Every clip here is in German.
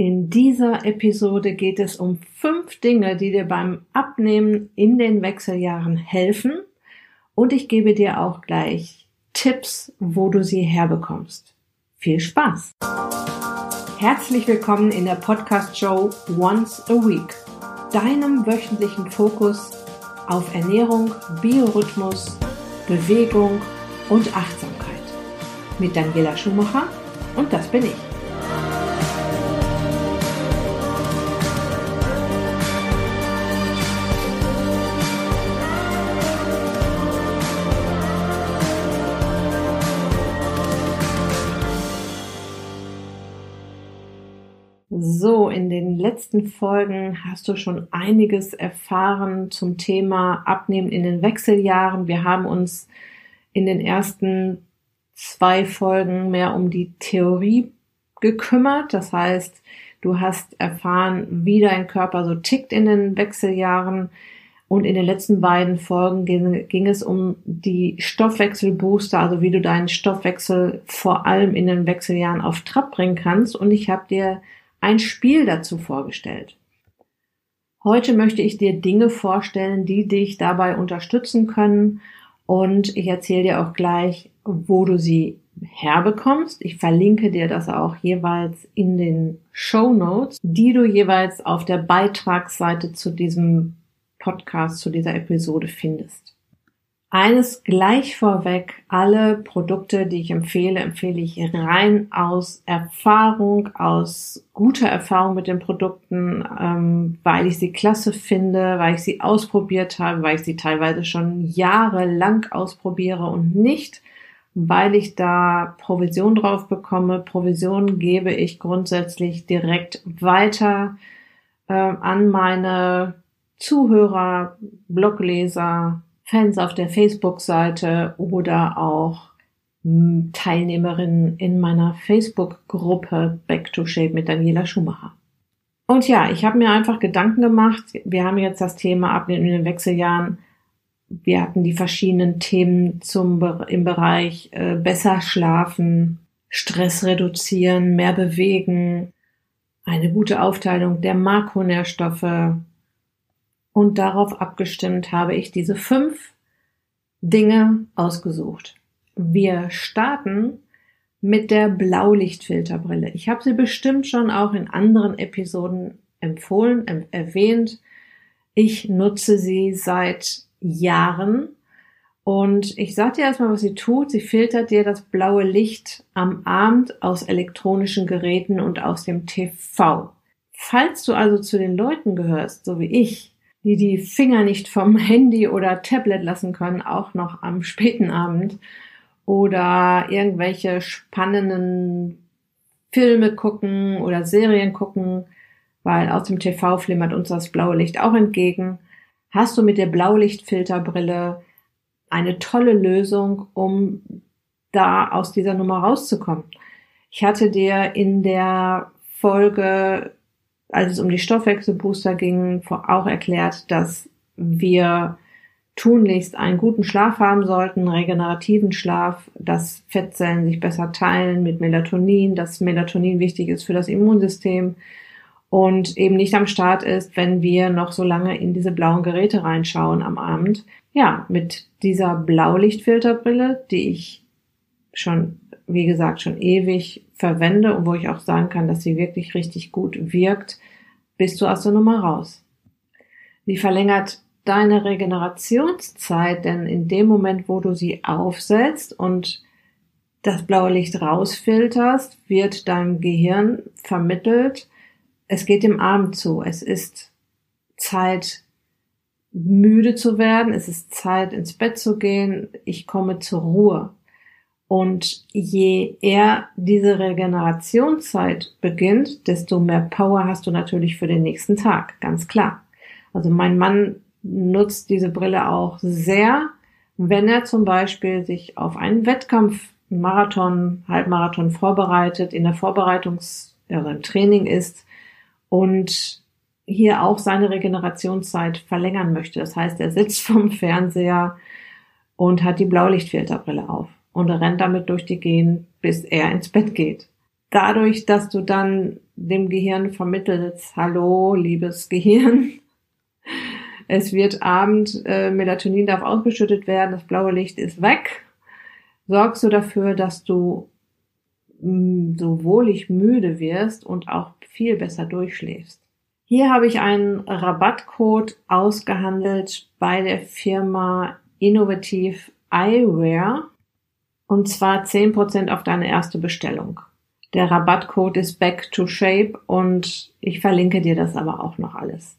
In dieser Episode geht es um fünf Dinge, die dir beim Abnehmen in den Wechseljahren helfen. Und ich gebe dir auch gleich Tipps, wo du sie herbekommst. Viel Spaß! Herzlich willkommen in der Podcast-Show Once a Week, deinem wöchentlichen Fokus auf Ernährung, Biorhythmus, Bewegung und Achtsamkeit. Mit Daniela Schumacher und das bin ich. So, in den letzten Folgen hast du schon einiges erfahren zum Thema Abnehmen in den Wechseljahren. Wir haben uns in den ersten zwei Folgen mehr um die Theorie gekümmert. Das heißt, du hast erfahren, wie dein Körper so tickt in den Wechseljahren. Und in den letzten beiden Folgen ging, ging, es um die Stoffwechselbooster, also wie du deinen Stoffwechsel vor allem in den Wechseljahren auf Trab bringen kannst. Und ich habe dir ein Spiel dazu vorgestellt. Heute möchte ich dir Dinge vorstellen, die dich dabei unterstützen können und ich erzähle dir auch gleich, wo du sie herbekommst. Ich verlinke dir das auch jeweils in den Show Notes, die du jeweils auf der Beitragsseite zu diesem Podcast, zu dieser Episode findest. Eines gleich vorweg, alle Produkte, die ich empfehle, empfehle ich rein aus Erfahrung, aus guter Erfahrung mit den Produkten, ähm, weil ich sie klasse finde, weil ich sie ausprobiert habe, weil ich sie teilweise schon jahrelang ausprobiere und nicht, weil ich da Provision drauf bekomme. Provision gebe ich grundsätzlich direkt weiter äh, an meine Zuhörer, Blogleser, Fans auf der Facebook-Seite oder auch hm, Teilnehmerinnen in meiner Facebook-Gruppe Back to Shape mit Daniela Schumacher. Und ja, ich habe mir einfach Gedanken gemacht. Wir haben jetzt das Thema Abnehmen in den Wechseljahren. Wir hatten die verschiedenen Themen zum, im Bereich äh, besser schlafen, Stress reduzieren, mehr bewegen, eine gute Aufteilung der Makronährstoffe, und darauf abgestimmt habe ich diese fünf Dinge ausgesucht. Wir starten mit der Blaulichtfilterbrille. Ich habe sie bestimmt schon auch in anderen Episoden empfohlen, erwähnt. Ich nutze sie seit Jahren und ich sage dir erstmal, was sie tut. Sie filtert dir das blaue Licht am Abend aus elektronischen Geräten und aus dem TV. Falls du also zu den Leuten gehörst, so wie ich, die die Finger nicht vom Handy oder Tablet lassen können, auch noch am späten Abend oder irgendwelche spannenden Filme gucken oder Serien gucken, weil aus dem TV flimmert uns das blaue Licht auch entgegen. Hast du mit der Blaulichtfilterbrille eine tolle Lösung, um da aus dieser Nummer rauszukommen. Ich hatte dir in der Folge als es um die Stoffwechselbooster ging, auch erklärt, dass wir tunlichst einen guten Schlaf haben sollten, regenerativen Schlaf, dass Fettzellen sich besser teilen mit Melatonin, dass Melatonin wichtig ist für das Immunsystem und eben nicht am Start ist, wenn wir noch so lange in diese blauen Geräte reinschauen am Abend. Ja, mit dieser Blaulichtfilterbrille, die ich schon, wie gesagt, schon ewig verwende und wo ich auch sagen kann, dass sie wirklich richtig gut wirkt, bist du aus der Nummer raus. Sie verlängert deine Regenerationszeit, denn in dem Moment, wo du sie aufsetzt und das blaue Licht rausfilterst, wird deinem Gehirn vermittelt, es geht dem Abend zu. Es ist Zeit, müde zu werden. Es ist Zeit, ins Bett zu gehen. Ich komme zur Ruhe. Und je eher diese Regenerationszeit beginnt, desto mehr Power hast du natürlich für den nächsten Tag, ganz klar. Also mein Mann nutzt diese Brille auch sehr, wenn er zum Beispiel sich auf einen Wettkampf, Marathon, Halbmarathon vorbereitet, in der Vorbereitungs-, also im Training ist und hier auch seine Regenerationszeit verlängern möchte. Das heißt, er sitzt vom Fernseher und hat die Blaulichtfilterbrille auf und rennt damit durch die Gehen, bis er ins Bett geht. Dadurch, dass du dann dem Gehirn vermittelt, hallo, liebes Gehirn, es wird Abend, äh, Melatonin darf ausgeschüttet werden, das blaue Licht ist weg, sorgst du dafür, dass du mh, mm, so wohlig müde wirst und auch viel besser durchschläfst. Hier habe ich einen Rabattcode ausgehandelt bei der Firma Innovativ Eyewear und zwar 10% auf deine erste Bestellung. Der Rabattcode ist Back to Shape und ich verlinke dir das aber auch noch alles.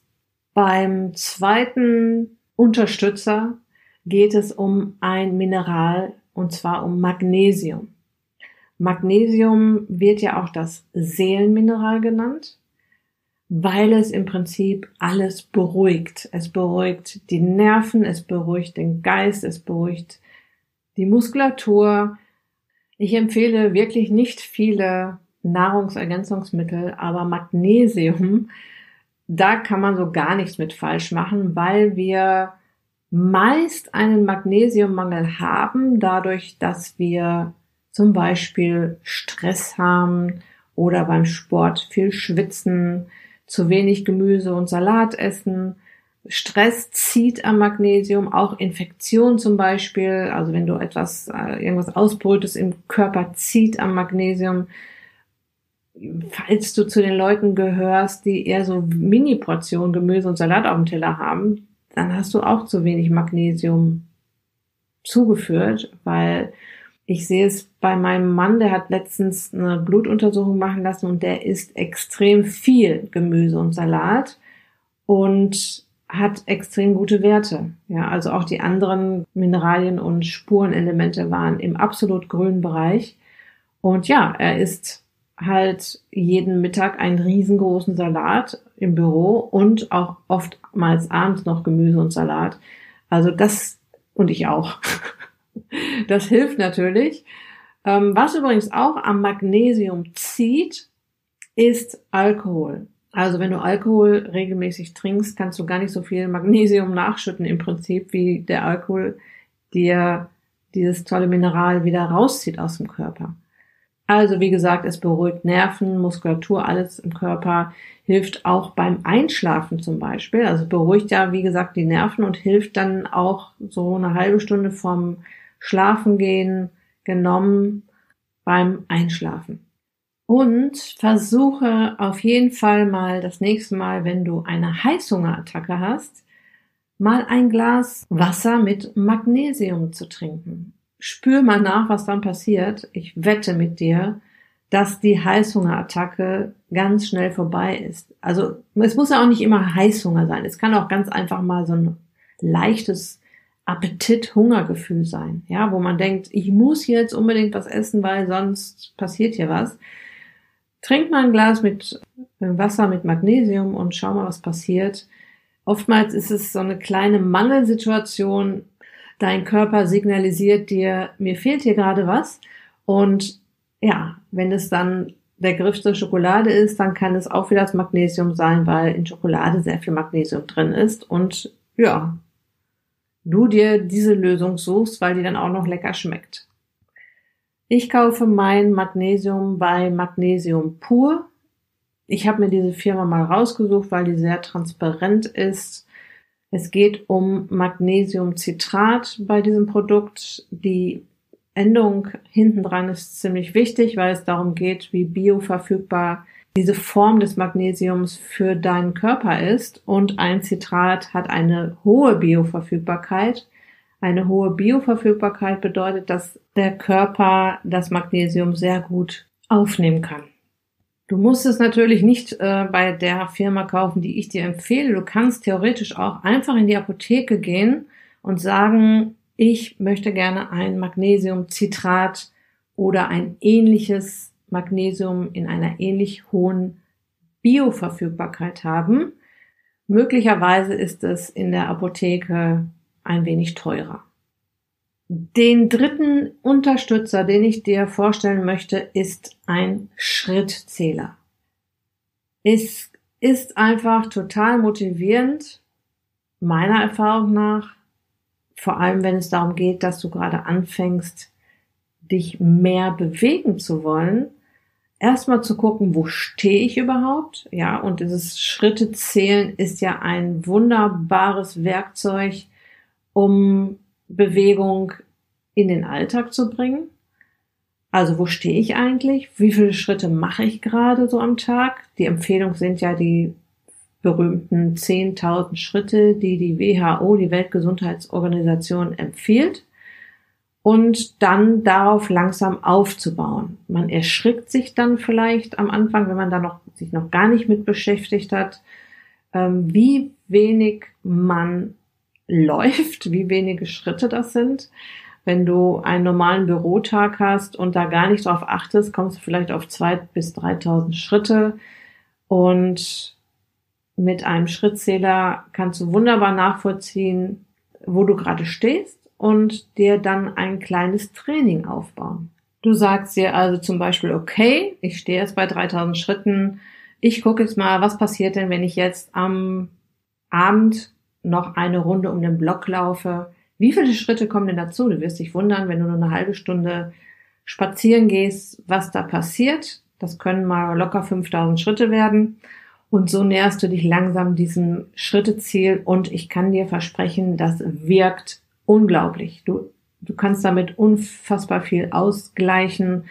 Beim zweiten Unterstützer geht es um ein Mineral und zwar um Magnesium. Magnesium wird ja auch das Seelenmineral genannt, weil es im Prinzip alles beruhigt. Es beruhigt die Nerven, es beruhigt den Geist, es beruhigt die Muskulatur. Ich empfehle wirklich nicht viele Nahrungsergänzungsmittel, aber Magnesium da kann man so gar nichts mit falsch machen, weil wir meist einen Magnesiummangel haben, dadurch, dass wir zum Beispiel Stress haben oder beim Sport viel schwitzen, zu wenig Gemüse und Salat essen. Stress zieht am Magnesium, auch Infektion zum Beispiel, also wenn du etwas, äh, irgendwas ausbrütest im Körper, zieht am Magnesium. Falls du zu den Leuten gehörst, die eher so Mini-Portionen Gemüse und Salat auf dem Teller haben, dann hast du auch zu wenig Magnesium zugeführt, weil ich sehe es bei meinem Mann, der hat letztens eine Blutuntersuchung machen lassen und der isst extrem viel Gemüse und Salat. Und hat extrem gute Werte. Ja, also auch die anderen Mineralien und Spurenelemente waren im absolut grünen Bereich. Und ja, er isst halt jeden Mittag einen riesengroßen Salat im Büro und auch oftmals abends noch Gemüse und Salat. Also das und ich auch. Das hilft natürlich. Ähm, was übrigens auch am Magnesium zieht, ist Alkohol. Also wenn du Alkohol regelmäßig trinkst, kannst du gar nicht so viel Magnesium nachschütten im Prinzip, wie der Alkohol dir dieses tolle Mineral wieder rauszieht aus dem Körper. Also wie gesagt, es beruhigt Nerven, Muskulatur, alles im Körper, hilft auch beim Einschlafen zum Beispiel. Also beruhigt ja, wie gesagt, die Nerven und hilft dann auch so eine halbe Stunde vom Schlafengehen genommen beim Einschlafen. Und versuche auf jeden Fall mal das nächste Mal, wenn du eine Heißhungerattacke hast, mal ein Glas Wasser mit Magnesium zu trinken spür mal nach, was dann passiert. Ich wette mit dir, dass die Heißhungerattacke ganz schnell vorbei ist. Also es muss ja auch nicht immer Heißhunger sein. Es kann auch ganz einfach mal so ein leichtes Appetit-Hungergefühl sein, ja, wo man denkt, ich muss jetzt unbedingt was essen, weil sonst passiert hier was. Trink mal ein Glas mit äh, Wasser mit Magnesium und schau mal, was passiert. Oftmals ist es so eine kleine Mangelsituation, Dein Körper signalisiert dir, mir fehlt hier gerade was. Und ja, wenn es dann der Griff zur Schokolade ist, dann kann es auch wieder das Magnesium sein, weil in Schokolade sehr viel Magnesium drin ist. Und ja, du dir diese Lösung suchst, weil die dann auch noch lecker schmeckt. Ich kaufe mein Magnesium bei Magnesium pur. Ich habe mir diese Firma mal rausgesucht, weil die sehr transparent ist es geht um Magnesiumcitrat bei diesem Produkt. Die Endung hinten dran ist ziemlich wichtig, weil es darum geht, wie bioverfügbar diese Form des Magnesiums für deinen Körper ist. Und ein Citrat hat eine hohe Bioverfügbarkeit. Eine hohe Bioverfügbarkeit bedeutet, dass der Körper das Magnesium sehr gut aufnehmen kann. Du musst es natürlich nicht äh, bei der Firma kaufen, die ich dir empfehle. Du kannst theoretisch auch einfach in die Apotheke gehen und sagen, ich möchte gerne ein Magnesiumcitrat oder ein ähnliches Magnesium in einer ähnlich hohen Bioverfügbarkeit haben. Möglicherweise ist es in der Apotheke ein wenig teurer. Den dritten Unterstützer, den ich dir vorstellen möchte, ist ein Schrittzähler. Es ist einfach total motivierend, meiner Erfahrung nach, vor allem wenn es darum geht, dass du gerade anfängst, dich mehr bewegen zu wollen. erstmal zu gucken, wo stehe ich überhaupt? Ja, und dieses Schritte zählen ist ja ein wunderbares Werkzeug, um Bewegung in den Alltag zu bringen. Also wo stehe ich eigentlich? Wie viele Schritte mache ich gerade so am Tag? Die Empfehlung sind ja die berühmten 10.000 Schritte, die die WHO, die Weltgesundheitsorganisation, empfiehlt und dann darauf langsam aufzubauen. Man erschrickt sich dann vielleicht am Anfang, wenn man da noch, sich noch gar nicht mit beschäftigt hat, ähm, wie wenig man läuft, wie wenige Schritte das sind. Wenn du einen normalen Bürotag hast und da gar nicht drauf achtest, kommst du vielleicht auf zwei bis 3.000 Schritte und mit einem Schrittzähler kannst du wunderbar nachvollziehen, wo du gerade stehst und dir dann ein kleines Training aufbauen. Du sagst dir also zum Beispiel, okay, ich stehe jetzt bei 3000 Schritten. Ich gucke jetzt mal, was passiert denn, wenn ich jetzt am Abend noch eine Runde um den Block laufe? Wie viele Schritte kommen denn dazu? Du wirst dich wundern, wenn du nur eine halbe Stunde spazieren gehst, was da passiert. Das können mal locker 5000 Schritte werden. Und so näherst du dich langsam diesem Schritteziel und ich kann dir versprechen, das wirkt unglaublich. Du, du kannst damit unfassbar viel ausgleichen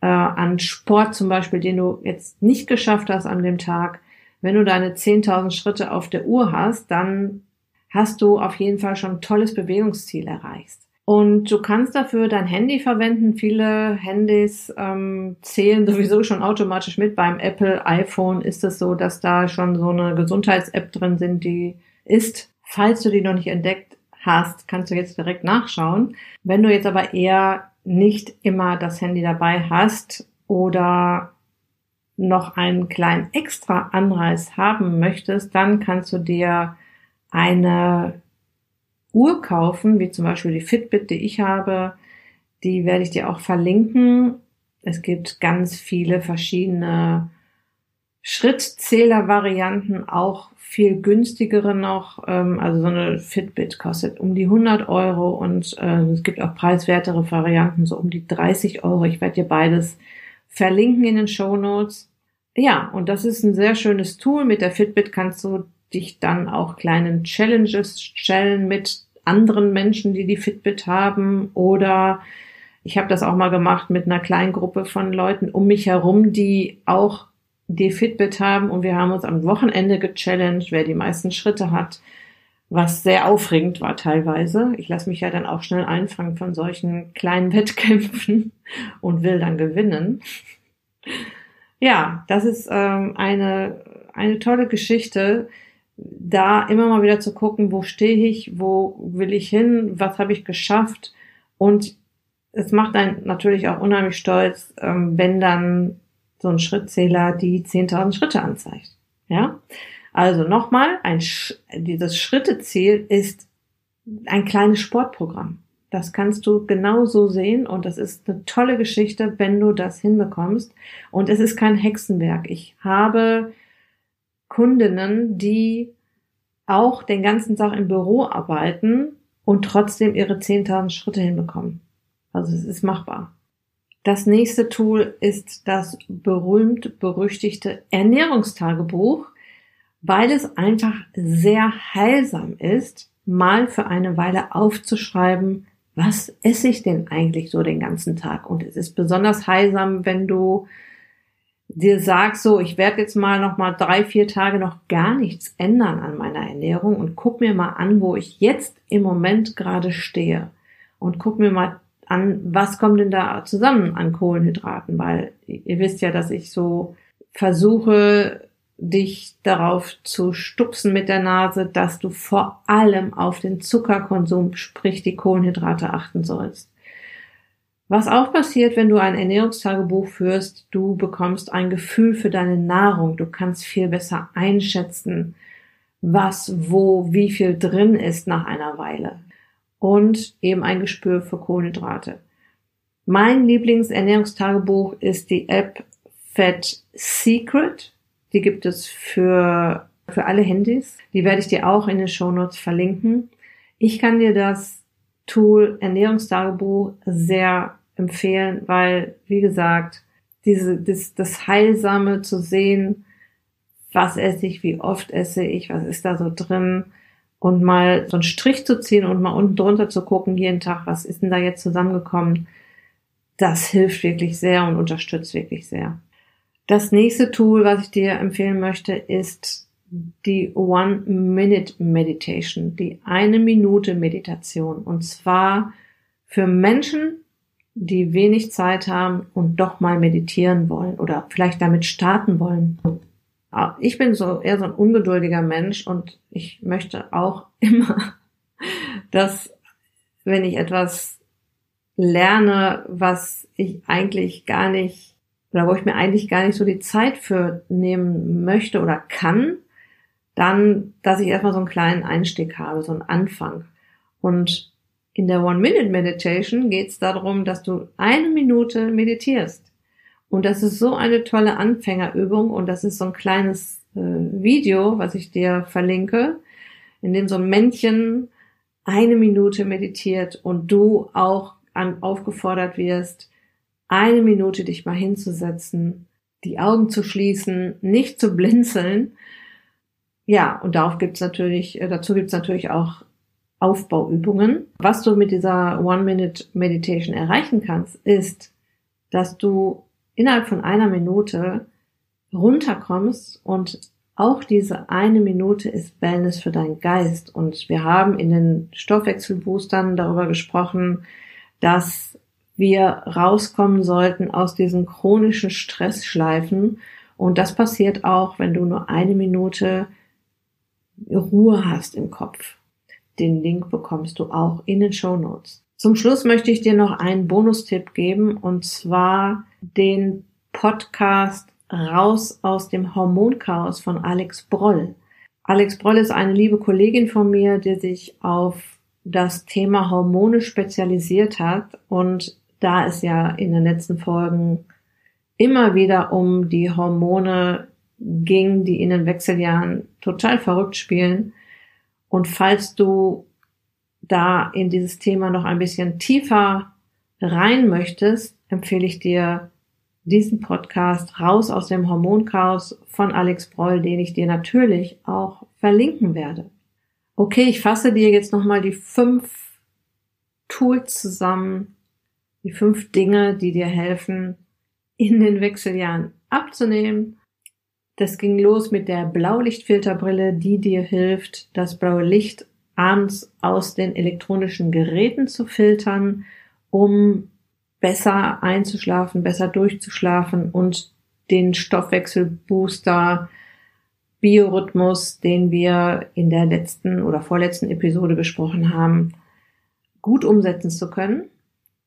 äh, an Sport zum Beispiel, den du jetzt nicht geschafft hast an dem Tag. Wenn du deine 10.000 Schritte auf der Uhr hast, dann hast du auf jeden Fall schon ein tolles Bewegungsziel erreicht. Und du kannst dafür dein Handy verwenden. Viele Handys ähm, zählen sowieso schon automatisch mit. Beim Apple iPhone ist es so, dass da schon so eine Gesundheits-App drin sind, die ist, falls du die noch nicht entdeckt hast, kannst du jetzt direkt nachschauen. Wenn du jetzt aber eher nicht immer das Handy dabei hast oder noch einen kleinen extra Anreiz haben möchtest, dann kannst du dir eine Uhr kaufen, wie zum Beispiel die Fitbit, die ich habe. Die werde ich dir auch verlinken. Es gibt ganz viele verschiedene Schrittzähler-Varianten, auch viel günstigere noch. Ähm, also so eine Fitbit kostet um die 100 Euro und äh, es gibt auch preiswertere Varianten, so um die 30 Euro. Ich werde dir beides verlinken in den Show Notes. Ja, und das ist ein sehr schönes Tool. Mit der Fitbit kannst du dich dann auch kleinen Challenges stellen mit anderen Menschen, die die Fitbit haben oder ich habe das auch mal gemacht mit einer kleinen Gruppe von Leuten um mich herum, die auch die Fitbit haben und wir haben uns am Wochenende gechallenged, wer die meisten Schritte hat, was sehr aufregend war teilweise. Ich lasse mich ja dann auch schnell einfangen von solchen kleinen Wettkämpfen und will dann gewinnen. Ja, das ist ähm, eine, eine tolle Geschichte, da immer mal wieder zu gucken, wo stehe ich, wo will ich hin, was habe ich geschafft und es macht einen natürlich auch unheimlich stolz, ähm, wenn dann so ein Schrittzähler die 10.000 Schritte anzeigt. Ja? Also nochmal, ein, dieses Schritteziel ist ein kleines Sportprogramm. Das kannst du genauso sehen und das ist eine tolle Geschichte, wenn du das hinbekommst. Und es ist kein Hexenwerk. Ich habe Kundinnen, die auch den ganzen Tag im Büro arbeiten und trotzdem ihre 10.000 Schritte hinbekommen. Also es ist machbar. Das nächste Tool ist das berühmt-berüchtigte Ernährungstagebuch, weil es einfach sehr heilsam ist, mal für eine Weile aufzuschreiben, was esse ich denn eigentlich so den ganzen Tag? Und es ist besonders heilsam, wenn du dir sagst, so, ich werde jetzt mal noch mal drei, vier Tage noch gar nichts ändern an meiner Ernährung und guck mir mal an, wo ich jetzt im Moment gerade stehe und guck mir mal an, was kommt denn da zusammen an Kohlenhydraten, weil ihr wisst ja, dass ich so versuche, dich darauf zu stupsen mit der Nase, dass du vor allem auf den Zuckerkonsum, sprich die Kohlenhydrate achten sollst. Was auch passiert, wenn du ein Ernährungstagebuch führst, du bekommst ein Gefühl für deine Nahrung. Du kannst viel besser einschätzen, was, wo, wie viel drin ist nach einer Weile und eben ein Gespür für Kohlenhydrate. Mein Lieblingsernährungstagebuch ist die App Fat Secret. Die gibt es für, für alle Handys. Die werde ich dir auch in den Shownotes verlinken. Ich kann dir das Tool Ernährungstagebuch sehr empfehlen, weil, wie gesagt, diese, das, das Heilsame zu sehen, was esse ich, wie oft esse ich, was ist da so drin und mal so einen Strich zu ziehen und mal unten drunter zu gucken jeden Tag, was ist denn da jetzt zusammengekommen, das hilft wirklich sehr und unterstützt wirklich sehr. Das nächste Tool, was ich dir empfehlen möchte, ist die One-Minute-Meditation, die eine Minute Meditation. Und zwar für Menschen, die wenig Zeit haben und doch mal meditieren wollen oder vielleicht damit starten wollen. Ich bin so eher so ein ungeduldiger Mensch und ich möchte auch immer, dass wenn ich etwas lerne, was ich eigentlich gar nicht oder wo ich mir eigentlich gar nicht so die Zeit für nehmen möchte oder kann, dann, dass ich erstmal so einen kleinen Einstieg habe, so einen Anfang. Und in der One-Minute-Meditation geht es darum, dass du eine Minute meditierst. Und das ist so eine tolle Anfängerübung und das ist so ein kleines äh, Video, was ich dir verlinke, in dem so ein Männchen eine Minute meditiert und du auch an, aufgefordert wirst, eine Minute dich mal hinzusetzen, die Augen zu schließen, nicht zu blinzeln. Ja, und darauf gibt's natürlich, äh, dazu gibt's natürlich auch Aufbauübungen. Was du mit dieser One-Minute-Meditation erreichen kannst, ist, dass du innerhalb von einer Minute runterkommst und auch diese eine Minute ist Wellness für deinen Geist. Und wir haben in den Stoffwechselboostern darüber gesprochen, dass wir rauskommen sollten aus diesen chronischen Stressschleifen. Und das passiert auch, wenn du nur eine Minute Ruhe hast im Kopf. Den Link bekommst du auch in den Show Notes. Zum Schluss möchte ich dir noch einen Bonustipp geben und zwar den Podcast Raus aus dem Hormonchaos von Alex Broll. Alex Broll ist eine liebe Kollegin von mir, die sich auf das Thema Hormone spezialisiert hat und da es ja in den letzten Folgen immer wieder um die Hormone ging, die in den Wechseljahren total verrückt spielen. Und falls du da in dieses Thema noch ein bisschen tiefer rein möchtest, empfehle ich dir diesen Podcast Raus aus dem Hormonchaos von Alex Broll, den ich dir natürlich auch verlinken werde. Okay, ich fasse dir jetzt nochmal die fünf Tools zusammen, die fünf Dinge, die dir helfen, in den Wechseljahren abzunehmen. Das ging los mit der Blaulichtfilterbrille, die dir hilft, das blaue Licht abends aus den elektronischen Geräten zu filtern, um besser einzuschlafen, besser durchzuschlafen und den Stoffwechselbooster Biorhythmus, den wir in der letzten oder vorletzten Episode besprochen haben, gut umsetzen zu können.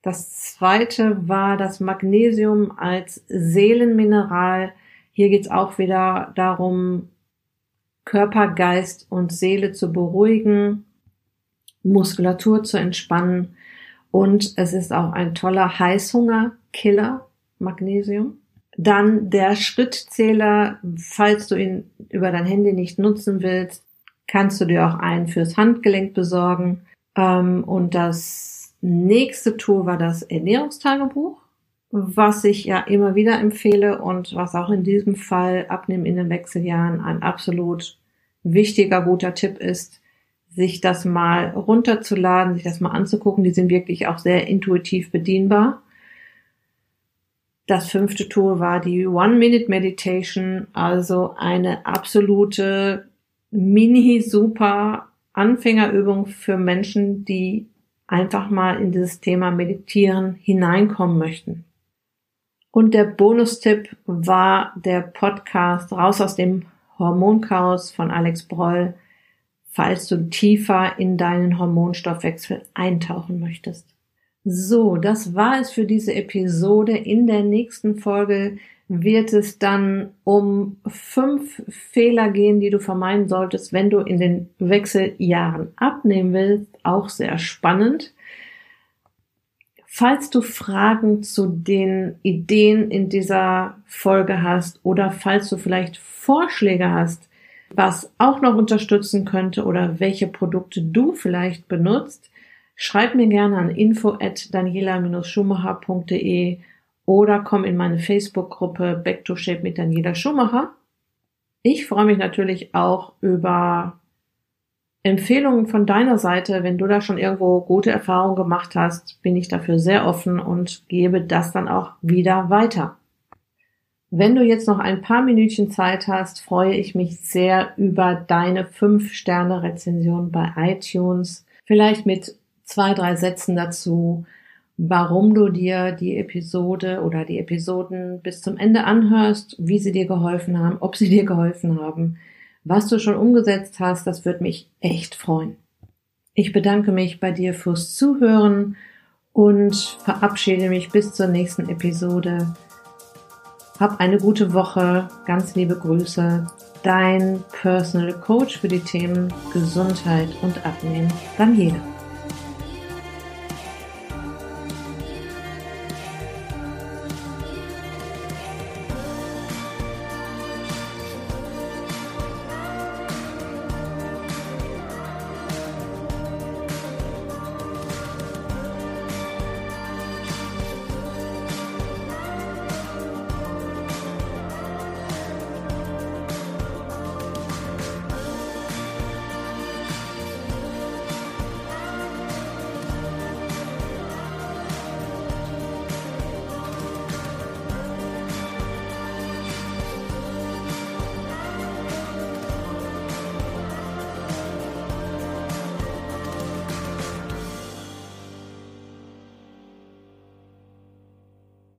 Das zweite war das Magnesium als Seelenmineral. Hier geht's auch wieder darum, Körper, Geist und Seele zu beruhigen, Muskulatur zu entspannen und es ist auch ein toller Heißhungerkiller, Magnesium. Dann der Schrittzähler, falls du ihn über dein Handy nicht nutzen willst, kannst du dir auch einen fürs Handgelenk besorgen. Ähm, und das nächste Tool war das Ernährungstagebuch, was ich ja immer wieder empfehle und was auch in diesem Fall abnehmen in den Wechseljahren ein absolut wichtiger, guter Tipp ist, sich das mal runterzuladen, sich das mal anzugucken. Die sind wirklich auch sehr intuitiv bedienbar. Das fünfte Tool war die One-Minute-Meditation, also eine absolute mini-super Anfängerübung für Menschen, die einfach mal in dieses Thema Meditieren hineinkommen möchten. Und der Bonustipp war der Podcast Raus aus dem Hormonchaos von Alex Broll, falls du tiefer in deinen Hormonstoffwechsel eintauchen möchtest. So, das war es für diese Episode. In der nächsten Folge wird es dann um fünf Fehler gehen, die du vermeiden solltest, wenn du in den Wechseljahren abnehmen willst. Auch sehr spannend. Falls du Fragen zu den Ideen in dieser Folge hast oder falls du vielleicht Vorschläge hast, was auch noch unterstützen könnte oder welche Produkte du vielleicht benutzt, schreib mir gerne an info at daniela-schumacher.de oder komm in meine Facebook-Gruppe Back to Shape mit Daniela Schumacher. Ich freue mich natürlich auch über Empfehlungen von deiner Seite. Wenn du da schon irgendwo gute Erfahrungen gemacht hast, bin ich dafür sehr offen und gebe das dann auch wieder weiter. Wenn du jetzt noch ein paar Minütchen Zeit hast, freue ich mich sehr über deine 5-Sterne-Rezension bei iTunes. Vielleicht mit zwei, drei Sätzen dazu, warum du dir die Episode oder die Episoden bis zum Ende anhörst, wie sie dir geholfen haben, ob sie dir geholfen haben, was du schon umgesetzt hast. Das würde mich echt freuen. Ich bedanke mich bei dir fürs Zuhören und verabschiede mich bis zur nächsten Episode. Hab eine gute Woche. Ganz liebe Grüße. Dein Personal Coach für die Themen Gesundheit und Abnehmen, Daniela.